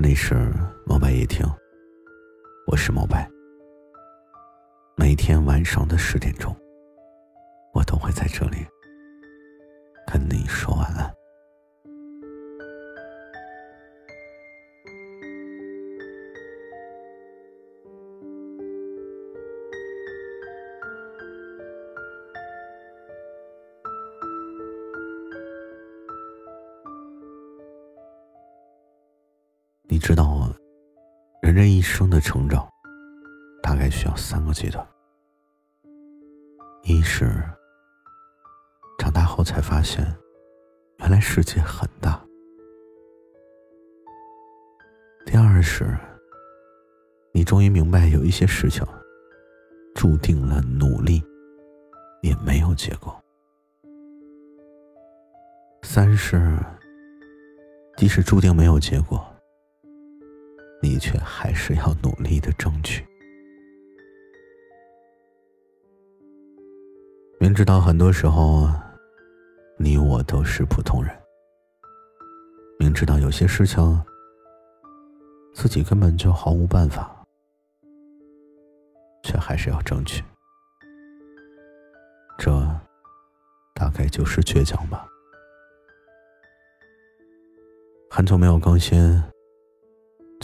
这里是毛白夜听，我是毛白。每天晚上的十点钟，我都会在这里跟你说晚安。你知道，人这一生的成长，大概需要三个阶段。一是长大后才发现，原来世界很大；第二是，你终于明白有一些事情，注定了努力也没有结果；三是，即使注定没有结果。你却还是要努力的争取。明知道很多时候，你我都是普通人。明知道有些事情，自己根本就毫无办法，却还是要争取。这，大概就是倔强吧。很久没有更新。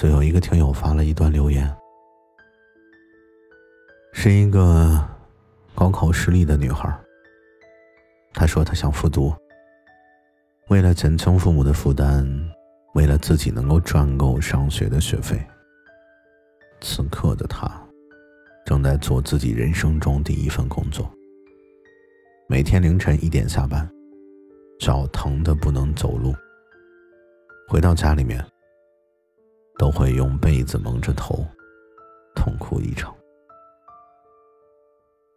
就有一个听友发了一段留言，是一个高考失利的女孩。她说她想复读，为了减轻父母的负担，为了自己能够赚够上学的学费。此刻的她，正在做自己人生中第一份工作，每天凌晨一点下班，脚疼的不能走路。回到家里面。都会用被子蒙着头，痛哭一场。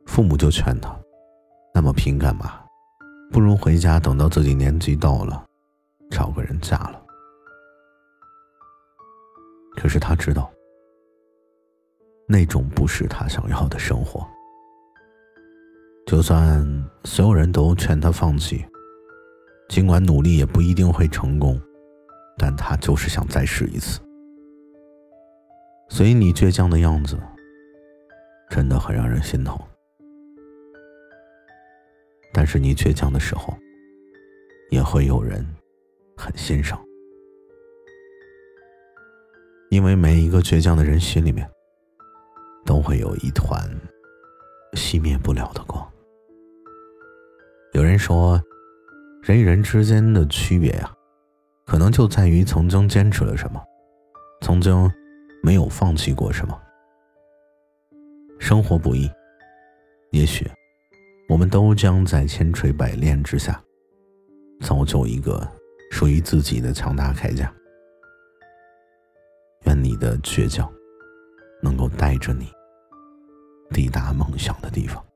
父母就劝他：“那么拼干嘛？不如回家，等到自己年纪到了，找个人嫁了。”可是他知道，那种不是他想要的生活。就算所有人都劝他放弃，尽管努力也不一定会成功，但他就是想再试一次。所以你倔强的样子，真的很让人心疼。但是你倔强的时候，也会有人很欣赏，因为每一个倔强的人心里面，都会有一团熄灭不了的光。有人说，人与人之间的区别呀，可能就在于曾经坚持了什么，曾经。没有放弃过什么。生活不易，也许我们都将在千锤百炼之下，造就一个属于自己的强大铠甲。愿你的倔强能够带着你抵达梦想的地方。